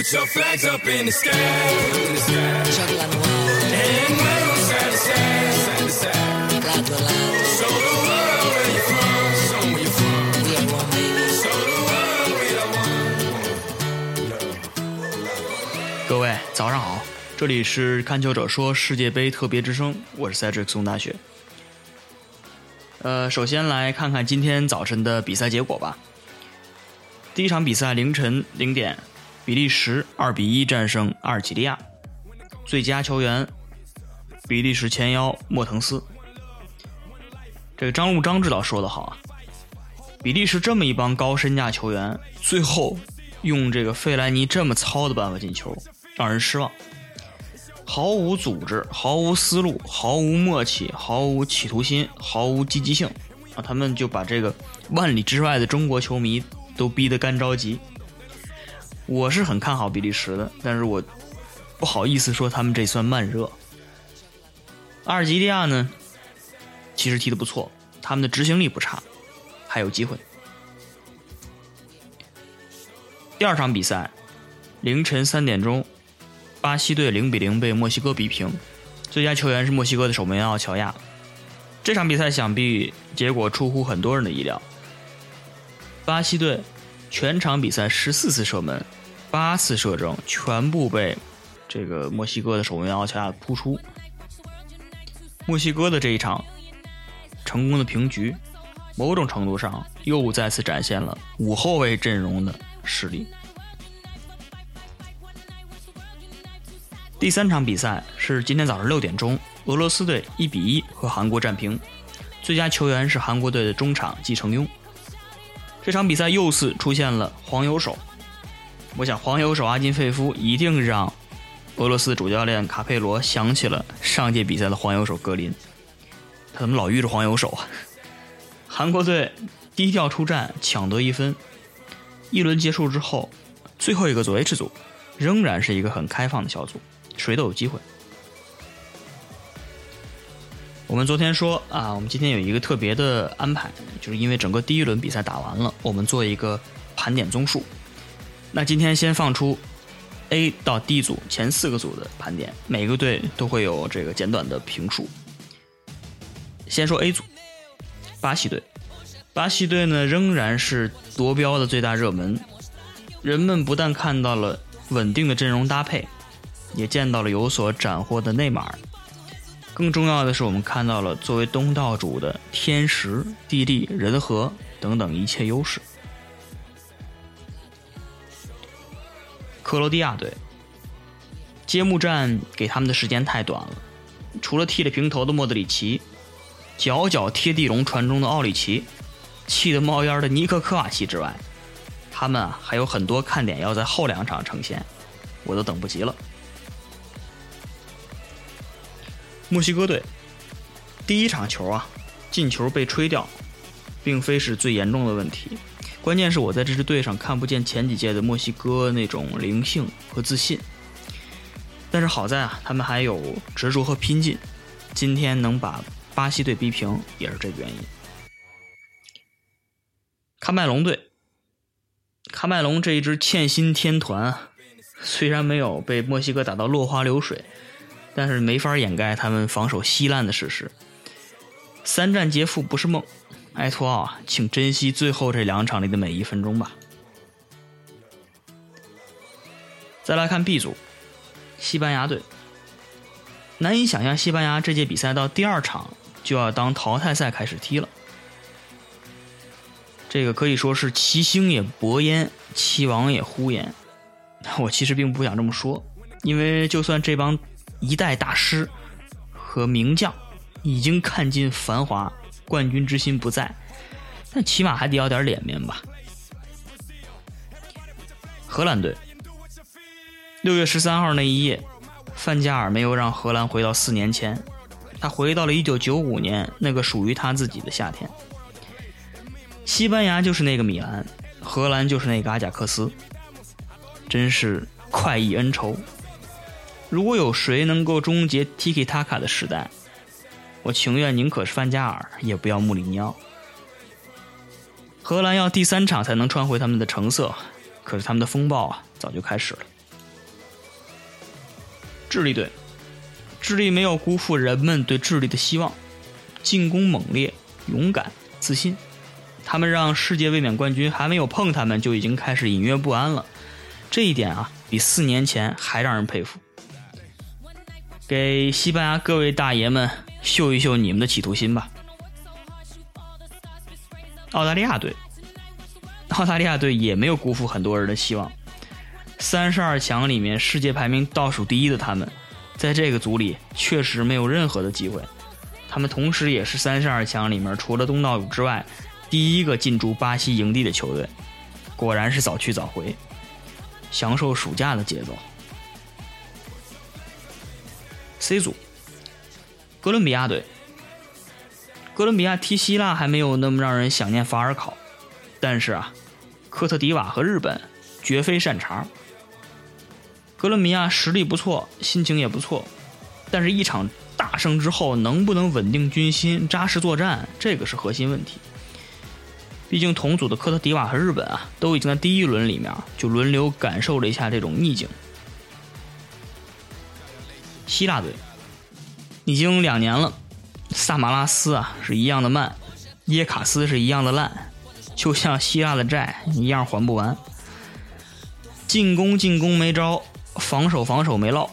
Put your flags up in the sky. In the sky. Chocolate on the wall, And wave 'em side to side, side to side. lado a lado, Show the world where you're from. Show 'em where you're from. we are one baby. Show the world we are one. 各位早上好，这里是看球者说世界杯特别之声，我是 Cedric 宋大学。呃，首先来看看今天早晨的比赛结果吧。第一场比赛凌晨零点，比利时二比一战胜阿尔及利亚，最佳球员比利时前腰莫腾斯。这个张路张指导说的好啊，比利时这么一帮高身价球员，最后用这个费莱尼这么糙的办法进球，让人失望。毫无组织，毫无思路，毫无默契，毫无企图心，毫无积极性啊！他们就把这个万里之外的中国球迷都逼得干着急。我是很看好比利时的，但是我不好意思说他们这算慢热。阿尔及利亚呢，其实踢得不错，他们的执行力不差，还有机会。第二场比赛，凌晨三点钟，巴西队零比零被墨西哥逼平，最佳球员是墨西哥的守门员奥乔亚。这场比赛想必结果出乎很多人的意料，巴西队全场比赛十四次射门，八次射正，全部被这个墨西哥的守门员奥乔亚扑出。墨西哥的这一场成功的平局，某种程度上又再次展现了五后卫阵容的实力。第三场比赛是今天早上六点钟，俄罗斯队一比一和韩国战平，最佳球员是韩国队的中场季承庸。这场比赛又次出现了黄油手，我想黄油手阿金费夫一定让俄罗斯主教练卡佩罗想起了上届比赛的黄油手格林，他怎么老遇着黄油手啊？韩国队低调出战，抢得一分。一轮结束之后，最后一个组 H 组仍然是一个很开放的小组，谁都有机会。我们昨天说啊，我们今天有一个特别的安排，就是因为整个第一轮比赛打完了，我们做一个盘点综述。那今天先放出 A 到 D 组前四个组的盘点，每个队都会有这个简短的评述。先说 A 组，巴西队。巴西队呢仍然是夺标的最大热门，人们不但看到了稳定的阵容搭配，也见到了有所斩获的内马尔。更重要的是，我们看到了作为东道主的天时、地利、人和等等一切优势。克罗地亚队揭幕战给他们的时间太短了，除了剃了平头的莫德里奇，脚脚贴地龙传中的奥里奇，气得冒烟的尼克科瓦奇之外，他们啊还有很多看点要在后两场呈现，我都等不及了。墨西哥队第一场球啊，进球被吹掉，并非是最严重的问题，关键是我在这支队上看不见前几届的墨西哥那种灵性和自信。但是好在啊，他们还有执着和拼劲，今天能把巴西队逼平也是这个原因。喀麦隆队，喀麦隆这一支欠薪天团，虽然没有被墨西哥打到落花流水。但是没法掩盖他们防守稀烂的事实。三战皆负不是梦，埃托奥，请珍惜最后这两场里的每一分钟吧。再来看 B 组，西班牙队。难以想象西班牙这届比赛到第二场就要当淘汰赛开始踢了。这个可以说是其兴也勃焉，其亡也忽焉。我其实并不想这么说，因为就算这帮一代大师和名将已经看尽繁华，冠军之心不在，但起码还得要点脸面吧。荷兰队，六月十三号那一夜，范加尔没有让荷兰回到四年前，他回到了一九九五年那个属于他自己的夏天。西班牙就是那个米兰，荷兰就是那个阿贾克斯，真是快意恩仇。如果有谁能够终结 Tiki Taka 的时代，我情愿宁可是范加尔，也不要穆里尼奥。荷兰要第三场才能穿回他们的成色，可是他们的风暴啊，早就开始了。智利队，智利没有辜负人们对智利的希望，进攻猛烈、勇敢、自信。他们让世界卫冕冠军还没有碰他们就已经开始隐约不安了，这一点啊，比四年前还让人佩服。给西班牙各位大爷们秀一秀你们的企图心吧。澳大利亚队，澳大利亚队也没有辜负很多人的希望。三十二强里面世界排名倒数第一的他们，在这个组里确实没有任何的机会。他们同时也是三十二强里面除了东道主之外第一个进驻巴西营地的球队。果然是早去早回，享受暑假的节奏。C 组，哥伦比亚队。哥伦比亚踢希腊还没有那么让人想念法尔考，但是啊，科特迪瓦和日本绝非善茬。哥伦比亚实力不错，心情也不错，但是一场大胜之后，能不能稳定军心、扎实作战，这个是核心问题。毕竟同组的科特迪瓦和日本啊，都已经在第一轮里面就轮流感受了一下这种逆境。希腊队已经两年了，萨马拉斯啊是一样的慢，耶卡斯是一样的烂，就像希腊的债一样还不完。进攻进攻没招，防守防守没落。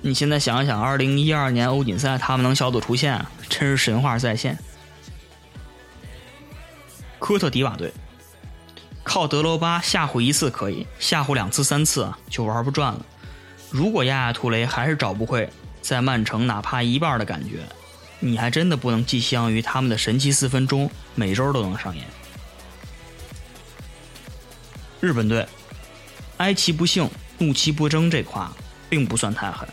你现在想一想，二零一二年欧锦赛他们能小组出线，真是神话再现。科特迪瓦队靠德罗巴吓唬一次可以，吓唬两次三次啊就玩不转了。如果亚亚图雷还是找不回在曼城哪怕一半的感觉，你还真的不能寄希望于他们的神奇四分钟每周都能上演。日本队，哀其不幸，怒其不争，这话并不算太狠。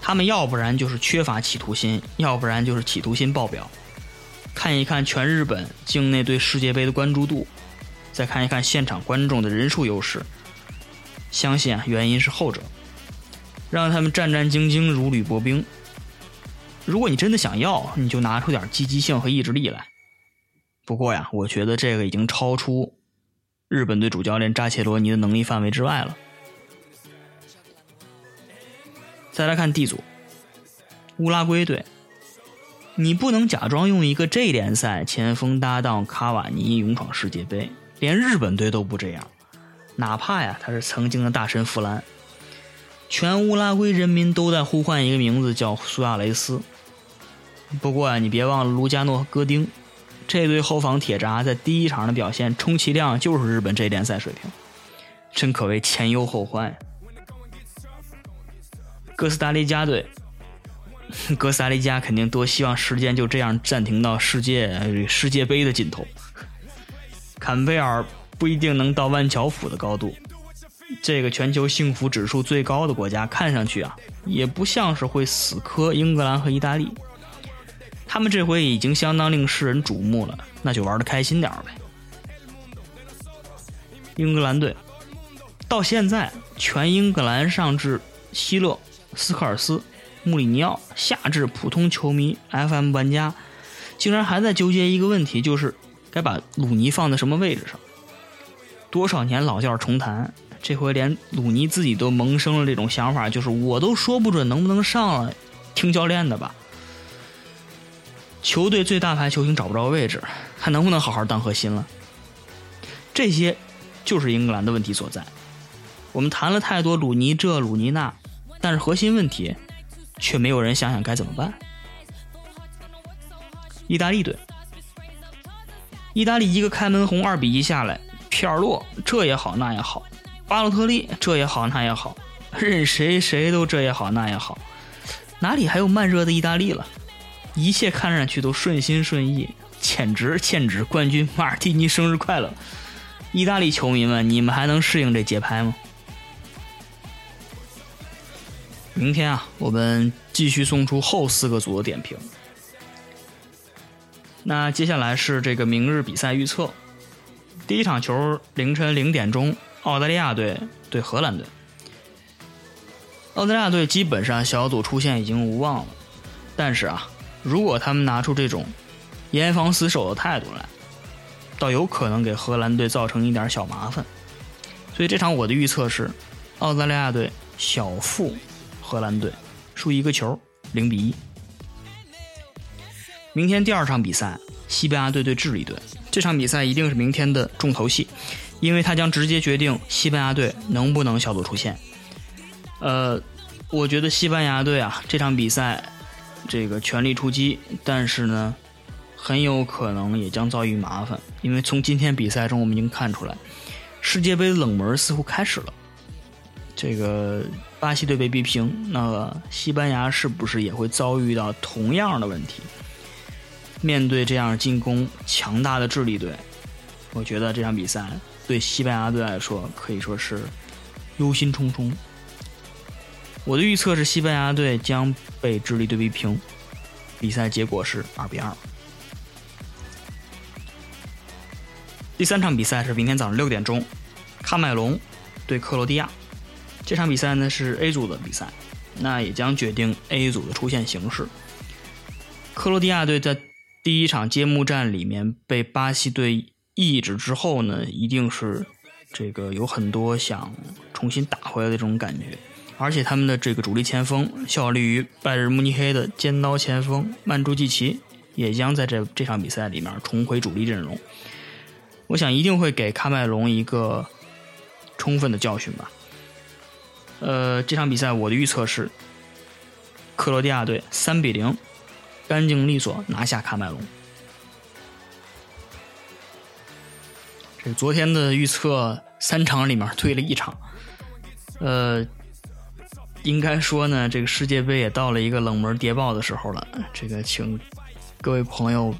他们要不然就是缺乏企图心，要不然就是企图心爆表。看一看全日本境内对世界杯的关注度，再看一看现场观众的人数优势，相信啊原因是后者。让他们战战兢兢，如履薄冰。如果你真的想要，你就拿出点积极性和意志力来。不过呀，我觉得这个已经超出日本队主教练扎切罗尼的能力范围之外了。再来看 D 组，乌拉圭队，你不能假装用一个 J 联赛前锋搭档卡瓦尼勇闯世界杯，连日本队都不这样，哪怕呀他是曾经的大神弗兰。全乌拉圭人民都在呼唤一个名字，叫苏亚雷斯。不过啊，你别忘了卢加诺和戈丁，这对后防铁闸在第一场的表现，充其量就是日本这联赛水平，真可谓前忧后患。哥斯达黎加队，哥斯达黎加肯定多希望时间就这样暂停到世界世界杯的尽头。坎贝尔不一定能到万乔府的高度。这个全球幸福指数最高的国家，看上去啊，也不像是会死磕英格兰和意大利。他们这回已经相当令世人瞩目了，那就玩的开心点呗。英格兰队到现在，全英格兰上至希勒、斯科尔斯、穆里尼奥，下至普通球迷、FM 玩家，竟然还在纠结一个问题，就是该把鲁尼放在什么位置上。多少年老调重弹。这回连鲁尼自己都萌生了这种想法，就是我都说不准能不能上了，听教练的吧。球队最大牌球星找不着位置，还能不能好好当核心了？这些就是英格兰的问题所在。我们谈了太多鲁尼这鲁尼那，但是核心问题却没有人想想该怎么办。意大利队，意大利一个开门红二比一下来，皮尔洛这也好那也好。巴洛特利这也好那也好，任谁谁都这也好那也好，哪里还有慢热的意大利了？一切看上去都顺心顺意，简直欠指冠军马尔蒂尼生日快乐！意大利球迷们，你们还能适应这节拍吗？明天啊，我们继续送出后四个组的点评。那接下来是这个明日比赛预测，第一场球凌晨零点钟。澳大利亚队对荷兰队，澳大利亚队基本上小组出线已经无望了。但是啊，如果他们拿出这种严防死守的态度来，倒有可能给荷兰队造成一点小麻烦。所以这场我的预测是澳大利亚队小负荷兰队，输一个球，零比一。明天第二场比赛，西班牙队对智利队，这场比赛一定是明天的重头戏，因为它将直接决定西班牙队能不能小组出线。呃，我觉得西班牙队啊，这场比赛这个全力出击，但是呢，很有可能也将遭遇麻烦，因为从今天比赛中我们已经看出来，世界杯冷门似乎开始了。这个巴西队被逼平，那西班牙是不是也会遭遇到同样的问题？面对这样进攻强大的智利队，我觉得这场比赛对西班牙队来说可以说是忧心忡忡。我的预测是西班牙队将被智利队逼平，比赛结果是二比二。第三场比赛是明天早上六点钟，喀麦隆对克罗地亚。这场比赛呢是 A 组的比赛，那也将决定 A 组的出线形势。克罗地亚队在第一场揭幕战里面被巴西队意志之后呢，一定是这个有很多想重新打回来的这种感觉，而且他们的这个主力前锋效力于拜仁慕尼黑的尖刀前锋曼朱基奇也将在这这场比赛里面重回主力阵容。我想一定会给喀麦隆一个充分的教训吧。呃，这场比赛我的预测是克罗地亚队三比零，干净利索拿下喀麦隆。这昨天的预测三场里面对了一场，呃，应该说呢，这个世界杯也到了一个冷门谍报的时候了。这个，请各位朋友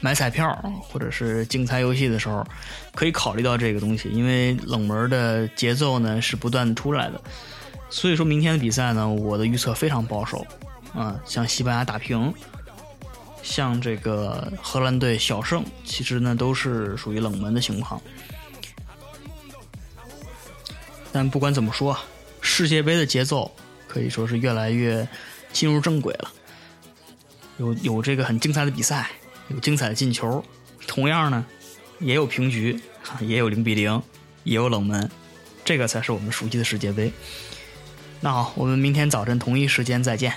买彩票或者是竞猜游戏的时候，可以考虑到这个东西，因为冷门的节奏呢是不断的出来的。所以说明天的比赛呢，我的预测非常保守，啊，像西班牙打平，像这个荷兰队小胜，其实呢都是属于冷门的情况。但不管怎么说，世界杯的节奏可以说是越来越进入正轨了，有有这个很精彩的比赛，有精彩的进球，同样呢，也有平局，也有零比零，也有冷门，这个才是我们熟悉的世界杯。那好，我们明天早晨同一时间再见。